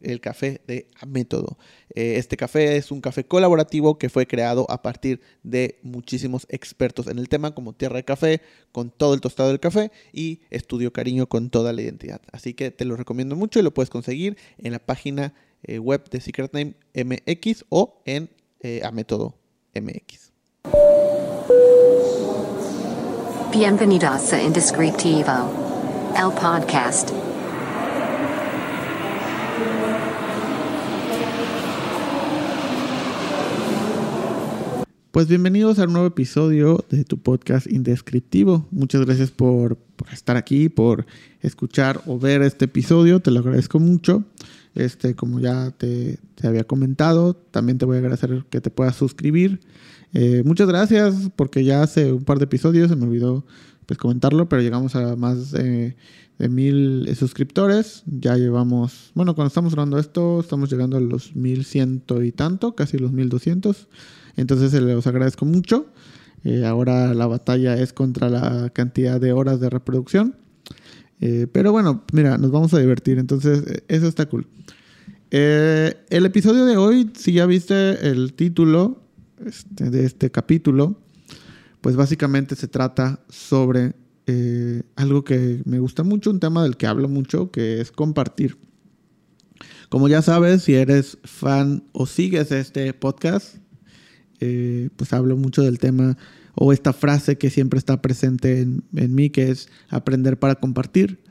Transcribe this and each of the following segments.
el café de Método. Eh, este café es un café colaborativo que fue creado a partir de muchísimos expertos en el tema, como Tierra de Café, con todo el tostado del café y Estudio Cariño con toda la identidad. Así que te lo recomiendo mucho y lo puedes conseguir en la página eh, web de Secret Name MX o en eh, Método MX. Bienvenidos a Indescriptivo, el podcast. Pues bienvenidos a un nuevo episodio de tu podcast Indescriptivo. Muchas gracias por, estar aquí, por escuchar o ver este episodio. Te lo agradezco mucho. Este, como ya te, había comentado, también te voy a agradecer que te puedas suscribir. Eh, muchas gracias porque ya hace un par de episodios se me olvidó pues comentarlo, pero llegamos a más de, mil suscriptores. Ya llevamos, bueno, cuando estamos grabando esto, estamos llegando a los mil ciento y tanto, casi los mil doscientos. Entonces se los agradezco mucho. Eh, ahora la batalla es contra la cantidad de horas de reproducción. Eh, pero bueno, mira, nos vamos a divertir. Entonces, eh, eso está cool. el episodio de hoy, si ya viste el título este, de este capítulo, pues básicamente se trata sobre algo que me gusta mucho, un tema del que hablo mucho, que es compartir. Como ya sabes, si eres fan o sigues este podcast, eh, pues hablo mucho del tema o esta frase que siempre está presente en, mí, que es aprender para compartir.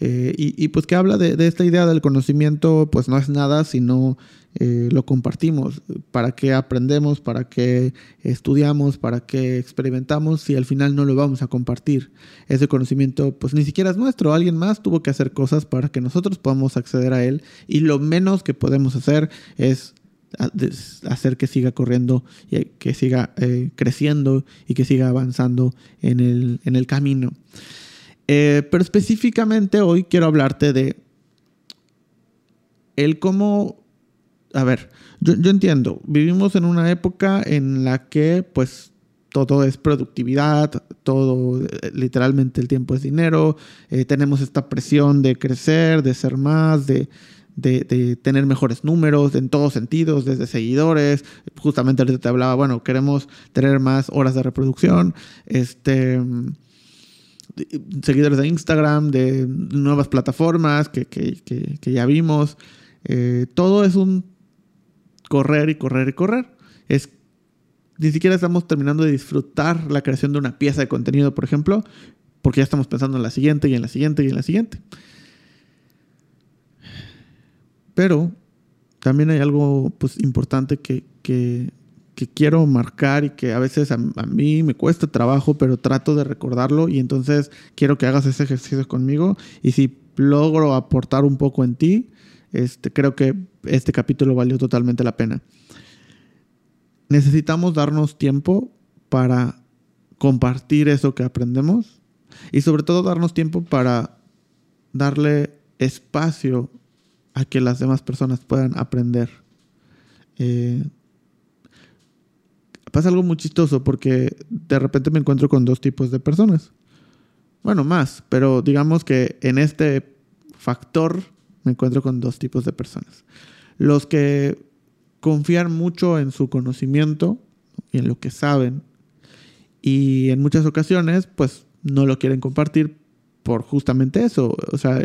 Eh, y, pues que habla de, esta idea del conocimiento, pues no es nada si no eh, lo compartimos. ¿Para qué aprendemos? ¿Para qué estudiamos? ¿Para qué experimentamos? Si al final no lo vamos a compartir. Ese conocimiento pues ni siquiera es nuestro. Alguien más tuvo que hacer cosas para que nosotros podamos acceder a él. Y lo menos que podemos hacer es hacer que siga corriendo, y que siga eh, creciendo y que siga avanzando en el, camino. Eh, pero específicamente hoy quiero hablarte de el cómo, a ver, yo, entiendo, vivimos en una época en la que pues todo es productividad, todo, eh, literalmente el tiempo es dinero, tenemos esta presión de crecer, de ser más, de, de, tener mejores números en todos sentidos, desde seguidores, justamente ahorita te hablaba, bueno, queremos tener más horas de reproducción, este, seguidores de Instagram, de nuevas plataformas que, ya vimos, eh, todo es un correr y correr y correr. Es, ni siquiera estamos terminando de disfrutar la creación de una pieza de contenido, por ejemplo, porque ya estamos pensando en la siguiente y en la siguiente y en la siguiente. Pero también hay algo pues, importante que, quiero marcar y que a veces a, mí me cuesta trabajo, pero trato de recordarlo y entonces quiero que hagas ese ejercicio conmigo y si logro aportar un poco en ti, este, creo que este capítulo valió totalmente la pena. Necesitamos darnos tiempo para compartir eso que aprendemos y sobre todo darnos tiempo para darle espacio a que las demás personas puedan aprender. Eh, pasa algo muy chistoso porque de repente me encuentro con dos tipos de personas. Bueno, más, pero digamos que en este factor me encuentro con dos tipos de personas. Los que confían mucho en su conocimiento y en lo que saben y en muchas ocasiones pues no lo quieren compartir por justamente eso. O sea,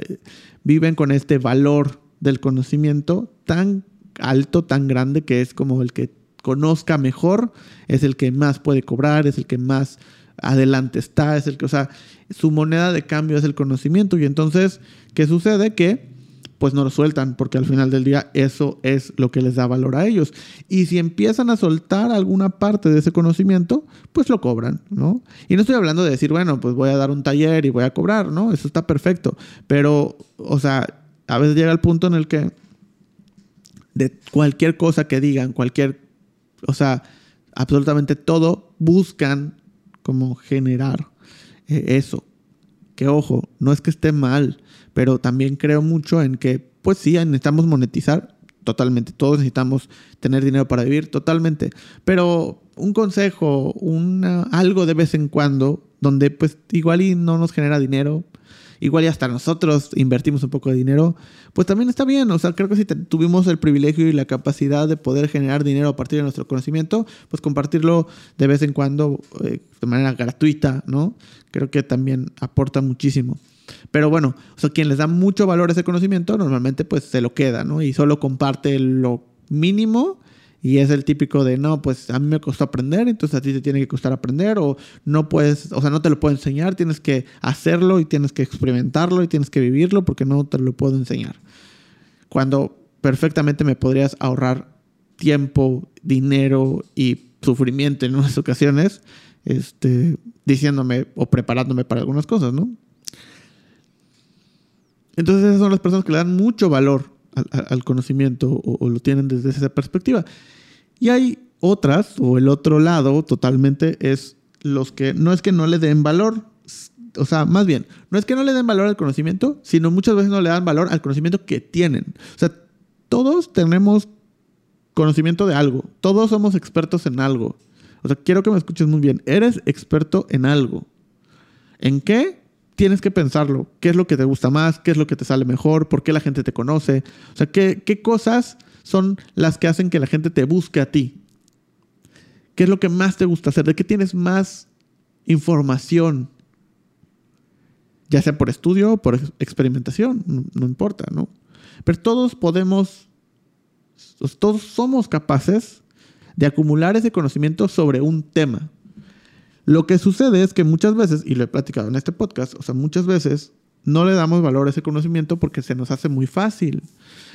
viven con este valor del conocimiento tan alto, tan grande, que es como el que conozca mejor, es el que más puede cobrar, es el que más adelante está, es el que, o sea, su moneda de cambio es el conocimiento. Y entonces, ¿qué sucede? Que pues no lo sueltan, porque al final del día eso es lo que les da valor a ellos. Y si empiezan a soltar alguna parte de ese conocimiento, pues lo cobran, ¿no? Y no estoy hablando de decir, bueno, pues voy a dar un taller y voy a cobrar, ¿no? Eso está perfecto. Pero, o sea, a veces llega el punto en el que de cualquier cosa que digan, cualquier, o sea, absolutamente todo, buscan como generar eh, eso, que ojo, no es que esté mal, pero también creo mucho en que, pues sí, necesitamos monetizar totalmente, todos necesitamos tener dinero para vivir, totalmente, pero un consejo, una, algo de vez en cuando, donde pues igual y no nos genera dinero, igual y hasta nosotros invertimos un poco de dinero, pues también está bien. O sea, creo que si tuvimos el privilegio y la capacidad de poder generar dinero a partir de nuestro conocimiento, pues compartirlo de vez en cuando eh, de manera gratuita, ¿no? Creo que también aporta muchísimo. Pero bueno, o sea, quien les da mucho valor ese conocimiento, normalmente pues se lo queda, ¿no? Y solo comparte lo mínimo y es el típico de, no, pues a mí me costó aprender, entonces a ti te tiene que costar aprender, o no puedes, o sea, no te lo puedo enseñar, tienes que hacerlo y tienes que experimentarlo y tienes que vivirlo porque no te lo puedo enseñar. Cuando perfectamente me podrías ahorrar tiempo, dinero y sufrimiento en unas ocasiones, este, diciéndome o preparándome para algunas cosas, ¿no? Entonces esas son las personas que le dan mucho valor al, conocimiento o, lo tienen desde esa perspectiva. Y hay otras, o el otro lado totalmente, es los que no es que no le den valor, o sea, más bien, no es que no le den valor al conocimiento, sino muchas veces no le dan valor al conocimiento que tienen. O sea, todos tenemos conocimiento de algo, todos somos expertos en algo. O sea, quiero que me escuches muy bien, eres experto en algo. ¿En qué? Tienes que pensarlo. ¿Qué es lo que te gusta más? ¿Qué es lo que te sale mejor? ¿Por qué la gente te conoce? O sea, ¿qué, cosas son las que hacen que la gente te busque a ti? ¿Qué es lo que más te gusta hacer? ¿De qué tienes más información? Ya sea por estudio o por experimentación, no, no importa, ¿no? Pero todos podemos, todos somos capaces de acumular ese conocimiento sobre un tema. Lo que sucede es que muchas veces, y lo he platicado en este podcast, o sea, muchas veces no le damos valor a ese conocimiento porque se nos hace muy fácil.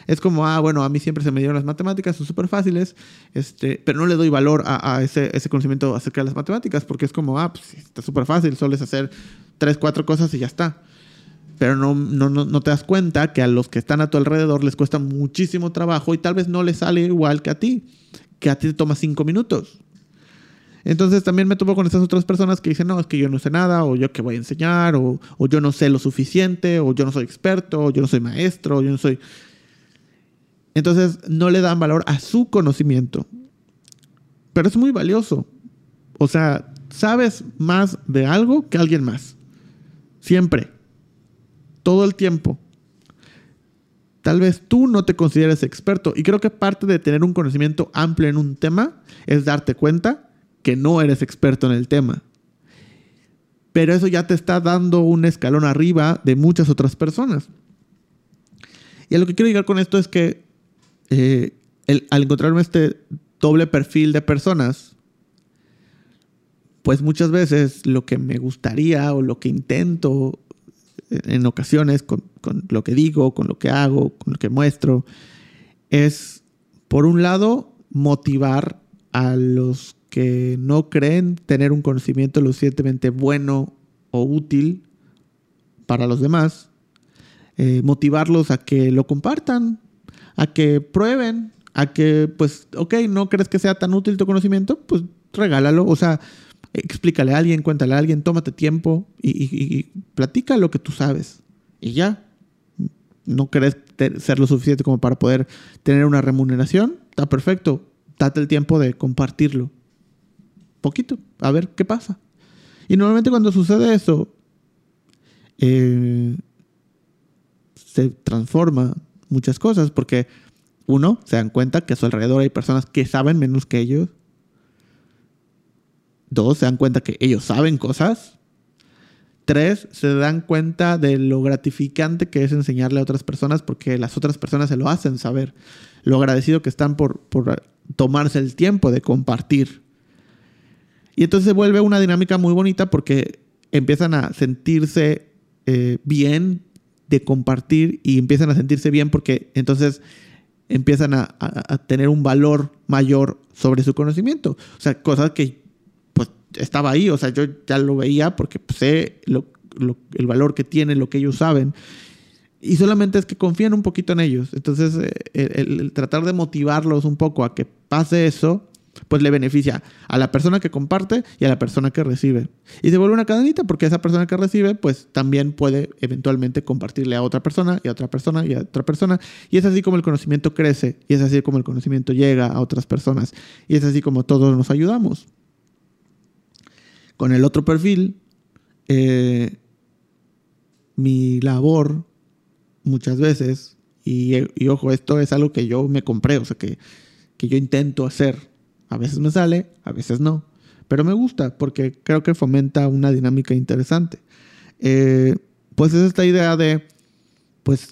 Es como, ah, bueno, a mí siempre se me dieron las matemáticas, son súper fáciles, este, pero no le doy valor a, ese, conocimiento acerca de las matemáticas porque es como, ah, pues está súper fácil, solo es hacer tres, cuatro cosas y ya está. Pero no, no, no, no te das cuenta que a los que están a tu alrededor les cuesta muchísimo trabajo y tal vez no les sale igual que a ti, que a ti te toma cinco minutos. Entonces también me topo con estas otras personas que dicen, no, es que yo no sé nada, o yo que voy a enseñar, o, yo no sé lo suficiente, o yo no soy experto, o yo no soy maestro, o yo no soy... Entonces no le dan valor a su conocimiento. Pero es muy valioso. O sea, sabes más de algo que alguien más. Siempre. Todo el tiempo. Tal vez tú no te consideres experto. Y creo que parte de tener un conocimiento amplio en un tema es darte cuenta que no eres experto en el tema. Pero eso ya te está dando un escalón arriba de muchas otras personas. Y a lo que quiero llegar con esto es que eh, al encontrarme este doble perfil de personas, pues muchas veces lo que me gustaría o lo que intento en ocasiones con, con, lo que digo, con lo que hago, con lo que muestro, es, por un lado, motivar a los que no creen tener un conocimiento lo suficientemente bueno o útil para los demás, eh, motivarlos a que lo compartan, a que prueben, a que, pues, ok, no crees que sea tan útil tu conocimiento, pues regálalo, o sea, explícale a alguien, cuéntale a alguien, tómate tiempo y, y platica lo que tú sabes. Y ya, no crees ser lo suficiente como para poder tener una remuneración, está perfecto, date el tiempo de compartirlo poquito, a ver qué pasa. Y normalmente cuando sucede eso, eh, se transforma muchas cosas, porque uno, se dan cuenta que a su alrededor hay personas que saben menos que ellos. Dos, se dan cuenta que ellos saben cosas. Tres, se dan cuenta de lo gratificante que es enseñarle a otras personas porque las otras personas se lo hacen saber. Lo agradecido que están por, por tomarse el tiempo de compartir y entonces se vuelve una dinámica muy bonita porque empiezan a sentirse eh, bien de compartir y empiezan a sentirse bien porque entonces empiezan a, tener un valor mayor sobre su conocimiento. O sea, cosas que pues estaba ahí, o sea, yo ya lo veía porque pues, sé el valor que tiene, lo que ellos saben. Y solamente es que confían un poquito en ellos. Entonces, eh, el tratar de motivarlos un poco a que pase eso, pues le beneficia a la persona que comparte y a la persona que recibe. Y se vuelve una cadenita porque esa persona que recibe pues también puede eventualmente compartirle a otra persona y a otra persona y a otra persona. Y es así como el conocimiento crece y es así como el conocimiento llega a otras personas. Y es así como todos nos ayudamos. Con el otro perfil, eh, mi labor muchas veces, y, y, ojo, esto es algo que yo me compré, o sea, que, que yo intento hacer a veces me sale, a veces no. Pero me gusta porque creo que fomenta una dinámica interesante. Eh, pues es esta idea de, pues,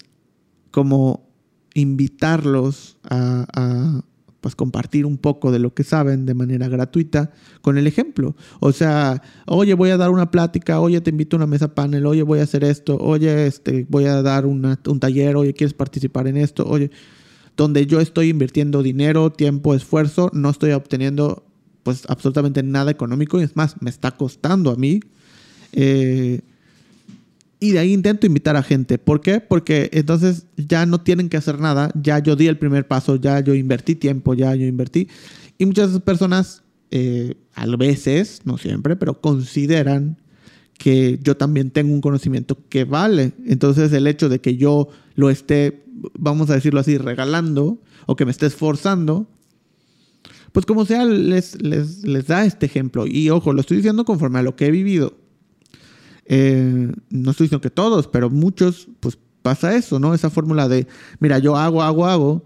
como invitarlos a, pues compartir un poco de lo que saben de manera gratuita con el ejemplo. O sea, oye, voy a dar una plática, oye, te invito a una mesa panel, oye, voy a hacer esto, oye, este, voy a dar un taller, oye, ¿quieres participar en esto? Oye, donde yo estoy invirtiendo dinero, tiempo, esfuerzo, no estoy obteniendo pues absolutamente nada económico y es más, me está costando a mí. Eh, y de ahí intento invitar a gente. ¿Por qué? Porque entonces ya no tienen que hacer nada, ya yo di el primer paso, ya yo invertí tiempo, ya yo invertí. Y muchas personas, eh, a veces, no siempre, pero consideran que yo también tengo un conocimiento que vale. Entonces el hecho de que yo lo esté, vamos a decirlo así, regalando o que me esté esforzando, pues como sea, les, les, da este ejemplo. Y ojo, lo estoy diciendo conforme a lo que he vivido. Eh, no estoy diciendo que todos, pero muchos, pues pasa eso, ¿no? Esa fórmula de, mira, yo hago, hago, hago,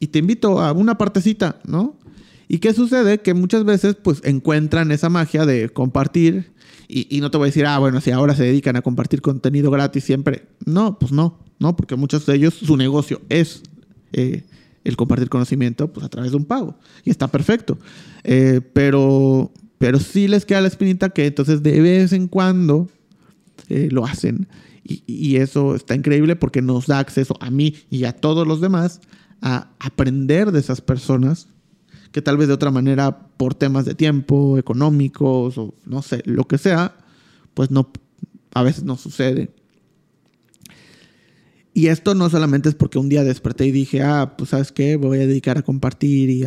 y te invito a una partecita, ¿no? ¿Y qué sucede? Que muchas veces, pues encuentran esa magia de compartir y, no te voy a decir, ah, bueno, si ahora se dedican a compartir contenido gratis siempre. No, pues no, no, porque muchos de ellos, su negocio es eh, el compartir conocimiento pues, a través de un pago. Y está perfecto. Eh, pero, pero sí les queda la espinita que entonces de vez en cuando eh, lo hacen. Y, y, eso está increíble porque nos da acceso a mí y a todos los demás a aprender de esas personas que tal vez de otra manera por temas de tiempo, económicos o no sé, lo que sea, pues no, a veces no sucede. Y esto no solamente es porque un día desperté y dije, ah, pues sabes qué, voy a dedicar a compartir y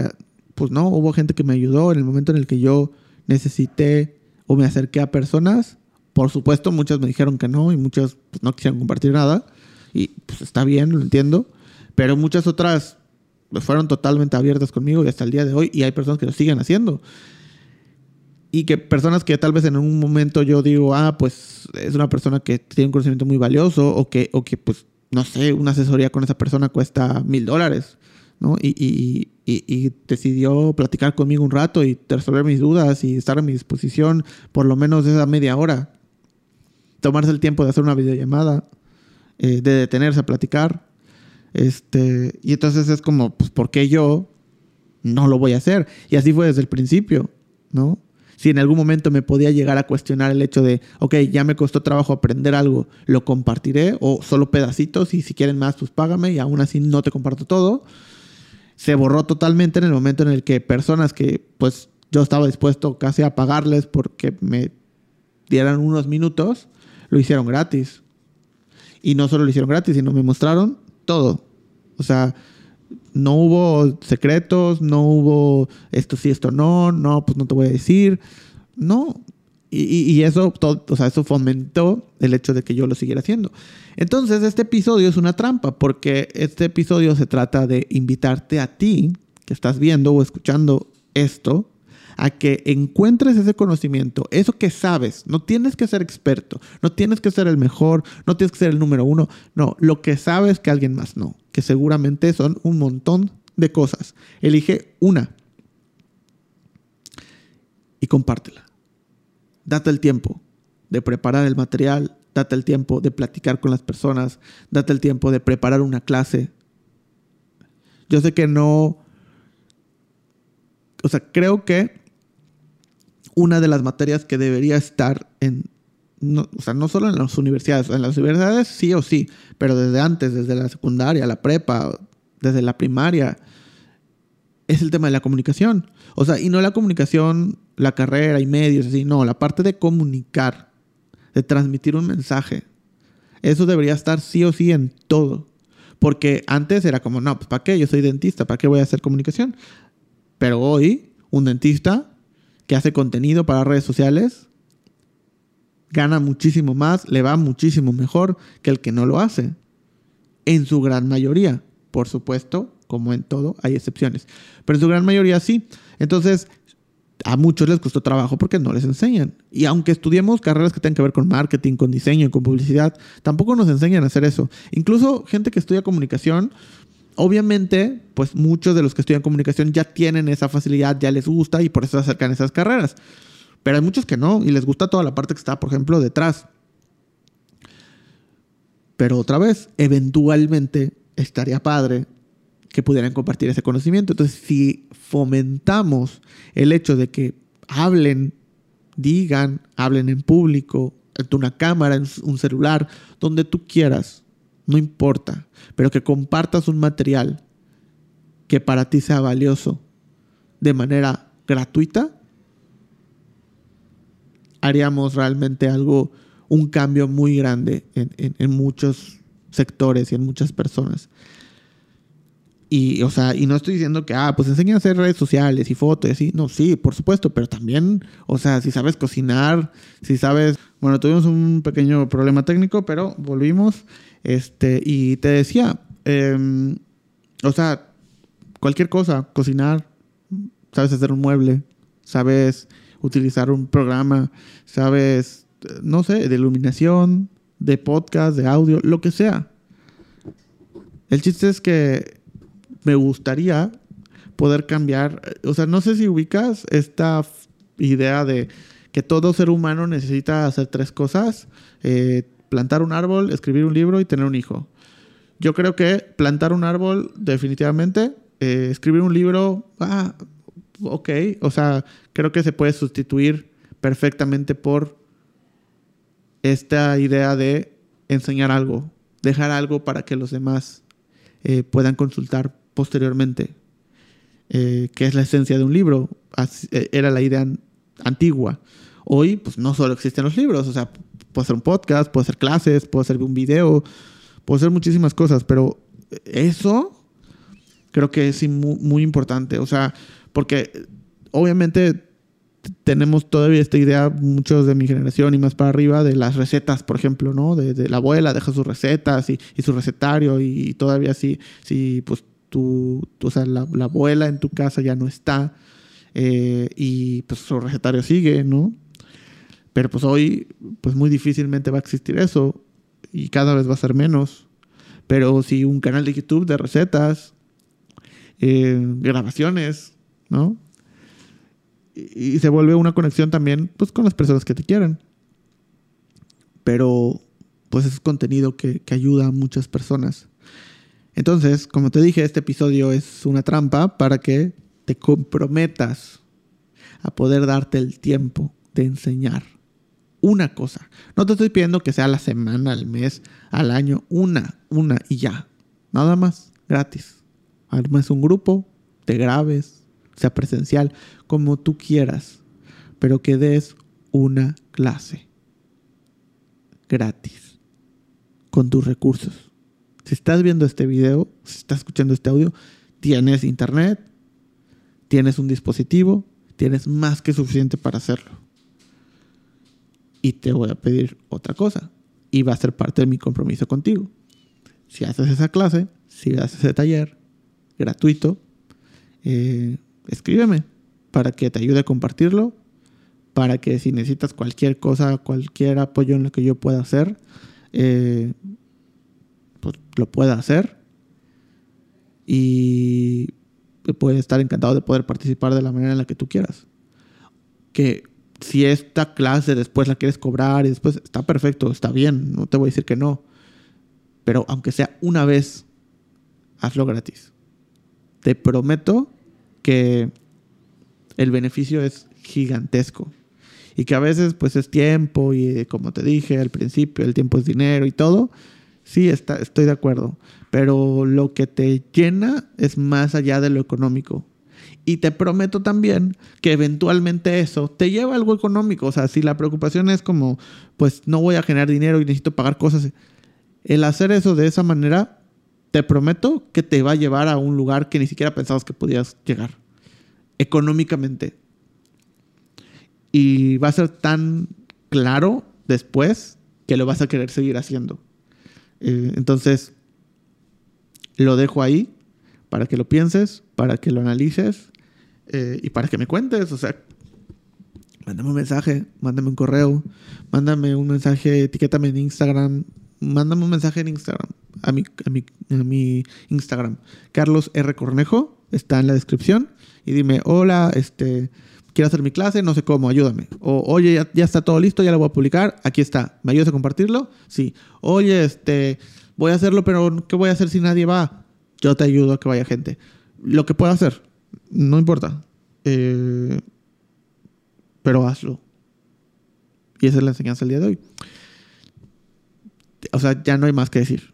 pues no, hubo gente que me ayudó en el momento en el que yo necesité o me acerqué a personas. Por supuesto, muchas me dijeron que no y muchas pues, no quisieron compartir nada. Y pues está bien, lo entiendo. Pero muchas otras fueron totalmente abiertas conmigo y hasta el día de hoy, y hay personas que lo siguen haciendo. Y que personas que tal vez en un momento yo digo, ah, pues es una persona que tiene un conocimiento muy valioso, o que, o que pues, no sé, una asesoría con esa persona cuesta mil dólares, ¿no? Y, y, y, decidió platicar conmigo un rato y resolver mis dudas y estar a mi disposición por lo menos esa media hora. Tomarse el tiempo de hacer una videollamada, eh, de detenerse a platicar este, y entonces es como, pues, ¿por qué yo no lo voy a hacer? Y así fue desde el principio, ¿no? Si en algún momento me podía llegar a cuestionar el hecho de, ok, ya me costó trabajo aprender algo, lo compartiré o solo pedacitos y si quieren más, pues págame y aún así no te comparto todo. Se borró totalmente en el momento en el que personas que pues yo estaba dispuesto casi a pagarles porque me dieran unos minutos, lo hicieron gratis. Y no solo lo hicieron gratis, sino me mostraron todo. O sea, no hubo secretos, no hubo esto sí, esto no, no, pues no te voy a decir. No. Y, eso, o sea, eso fomentó el hecho de que yo lo siguiera haciendo. Entonces, este episodio es una trampa, porque este episodio se trata de invitarte a ti, que estás viendo o escuchando esto, a que encuentres ese conocimiento, eso que sabes. No tienes que ser experto, no tienes que ser el mejor, no tienes que ser el número uno. No, lo que sabes que alguien más no, que seguramente son un montón de cosas. Elige una y compártela. Date el tiempo de preparar el material, date el tiempo de platicar con las personas, date el tiempo de preparar una clase. Yo sé que no, o sea, creo que una de las materias que debería estar en, no, o sea, no solo en las universidades, en las universidades sí o sí, pero desde antes, desde la secundaria, la prepa, desde la primaria, es el tema de la comunicación. O sea, y no la comunicación, la carrera y medios, así, no, la parte de comunicar, de transmitir un mensaje. Eso debería estar sí o sí en todo. Porque antes era como, no, pues ¿para qué? Yo soy dentista, ¿para qué voy a hacer comunicación? Pero hoy un dentista que hace contenido para redes sociales gana muchísimo más, le va muchísimo mejor que el que no lo hace. En su gran mayoría, por supuesto, como en todo, hay excepciones. Pero en su gran mayoría sí. Entonces, a muchos les costó trabajo porque no les enseñan. Y aunque estudiemos carreras que tengan que ver con marketing, con diseño, con publicidad, tampoco nos enseñan a hacer eso. Incluso gente que estudia comunicación, obviamente, pues muchos de los que estudian comunicación ya tienen esa facilidad, ya les gusta y por eso se acercan a esas carreras. Pero hay muchos que no y les gusta toda la parte que está, por ejemplo, detrás. Pero otra vez, eventualmente estaría padre que pudieran compartir ese conocimiento. Entonces, si fomentamos el hecho de que hablen, digan, hablen en público, en una cámara, en un celular, donde tú quieras, no importa, pero que compartas un material que para ti sea valioso de manera gratuita, haríamos realmente algo, un cambio muy grande en, en muchos sectores y en muchas personas. Y, o sea, y no estoy diciendo que, ah, pues enseña a hacer redes sociales y fotos, y no, sí, por supuesto, pero también, o sea, si sabes cocinar, si sabes, bueno, tuvimos un pequeño problema técnico, pero volvimos, este, y te decía, em, o sea, cualquier cosa, cocinar, sabes hacer un mueble, sabes utilizar un programa, sabes, no sé, de iluminación, de podcast, de audio, lo que sea. El chiste es que me gustaría poder cambiar. O sea, no sé si ubicas esta idea de que todo ser humano necesita hacer tres cosas. Eh, plantar un árbol, escribir un libro y tener un hijo. Yo creo que plantar un árbol definitivamente, eh, escribir un libro, ah, ok, o sea, creo que se puede sustituir perfectamente por esta idea de enseñar algo, dejar algo para que los demás eh, puedan consultar posteriormente, eh, que es la esencia de un libro. Era la idea antigua. Hoy, pues no solo existen los libros, o sea, puede ser un podcast, puede ser clases, puede ser un video, puede ser muchísimas cosas, pero eso creo que es muy, importante, o sea, porque obviamente tenemos todavía esta idea, muchos de mi generación y más para arriba, de las recetas, por ejemplo, ¿no? De, la abuela deja sus recetas y, su recetario y, todavía sí, sí, pues tu, o sea, la, abuela en tu casa ya no está eh, y pues su recetario sigue, ¿no? Pero pues hoy, pues muy difícilmente va a existir eso y cada vez va a ser menos. Pero si un canal de YouTube de recetas, eh, grabaciones, ¿no? Y, se vuelve una conexión también, pues, con las personas que te quieren. Pero, pues, es contenido que, que ayuda a muchas personas. Entonces, como te dije, este episodio es una trampa para que te comprometas a poder darte el tiempo de enseñar una cosa. No te estoy pidiendo que sea la semana, al mes, al año, una, una y ya. Nada más, gratis. Armes un grupo, te grabes, sea presencial, como tú quieras, pero que des una clase gratis con tus recursos. Si estás viendo este video, si estás escuchando este audio, tienes internet, tienes un dispositivo, tienes más que suficiente para hacerlo. Y te voy a pedir otra cosa. Y va a ser parte de mi compromiso contigo. Si haces esa clase, si haces ese taller gratuito, eh, escríbeme para que te ayude a compartirlo, para que si necesitas cualquier cosa, cualquier apoyo en lo que yo pueda hacer, eh, pues, lo pueda hacer. Y puede estar encantado de poder participar de la manera en la que tú quieras. Que si esta clase después la quieres cobrar y después está perfecto, está bien, no te voy a decir que no. Pero aunque sea una vez, hazlo gratis. Te prometo que el beneficio es gigantesco. Y que a veces pues es tiempo y como te dije al principio, el tiempo es dinero y todo. Sí, está, estoy de acuerdo. Pero lo que te llena es más allá de lo económico. Y te prometo también que eventualmente eso te lleva a algo económico. O sea, si la preocupación es como, pues no voy a generar dinero y necesito pagar cosas. El hacer eso de esa manera, te prometo que te va a llevar a un lugar que ni siquiera pensabas que podías llegar. económicamente. Y va a ser tan claro después que lo vas a querer seguir haciendo. Eh, entonces, lo dejo ahí para que lo pienses, para que lo analices eh, y para que me cuentes. O sea, mándame un mensaje, mándame un correo, mándame un mensaje, etiquétame en Instagram, mándame un mensaje en Instagram, a mi, a mi, a mi Instagram. Carlos R. Cornejo, está en la descripción. Y dime, hola, este, quiero hacer mi clase, no sé cómo, ayúdame. O, oye, ya, ya, está todo listo, ya lo voy a publicar, aquí está. ¿Me ayudas a compartirlo? Sí. Oye, este, voy a hacerlo, pero ¿qué voy a hacer si nadie va? Yo te ayudo a que vaya gente. Lo que pueda hacer, no importa. Eh, pero hazlo. Y esa es la enseñanza del día de hoy. O sea, ya no hay más que decir.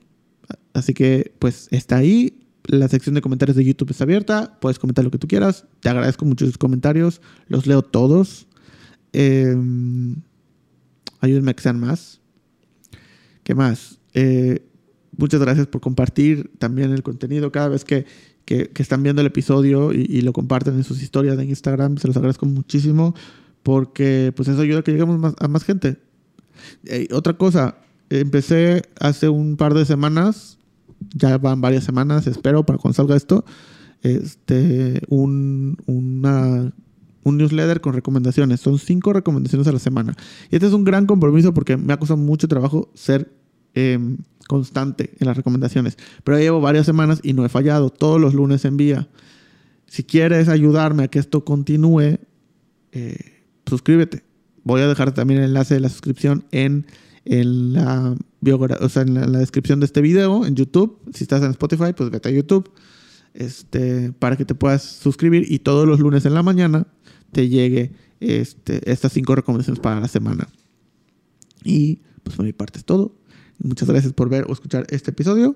Así que, pues, está ahí. La sección de comentarios de YouTube está abierta. Puedes comentar lo que tú quieras. Te agradezco mucho tus comentarios. Los leo todos. Eh, ayúdenme a que sean más. ¿Qué más? Eh, muchas gracias por compartir también el contenido. Cada vez que, que, están viendo el episodio y, lo comparten en sus historias de Instagram, se los agradezco muchísimo porque pues eso ayuda a que lleguemos a más gente. Eh, otra cosa, empecé hace un par de semanas, ya van varias semanas, espero, para cuando salga esto, este, un, una, un newsletter con recomendaciones. Son cinco recomendaciones a la semana. Y este es un gran compromiso porque me ha costado mucho trabajo ser eh, constante en las recomendaciones. Pero llevo varias semanas y no he fallado. Todos los lunes envía. Si quieres ayudarme a que esto continúe, eh, suscríbete. Voy a dejar también el enlace de la suscripción en, en, la, o sea, en, la, descripción de este video, en YouTube. Si estás en Spotify, pues vete a YouTube. Este, para que te puedas suscribir y todos los lunes en la mañana te llegue este, estas cinco recomendaciones para la semana. Y pues por mi parte es todo. Muchas gracias por ver o escuchar este episodio.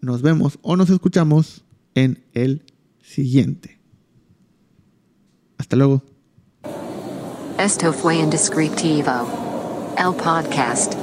Nos vemos o nos escuchamos en el siguiente. Hasta luego. Esto fue Indescriptivo. El podcast.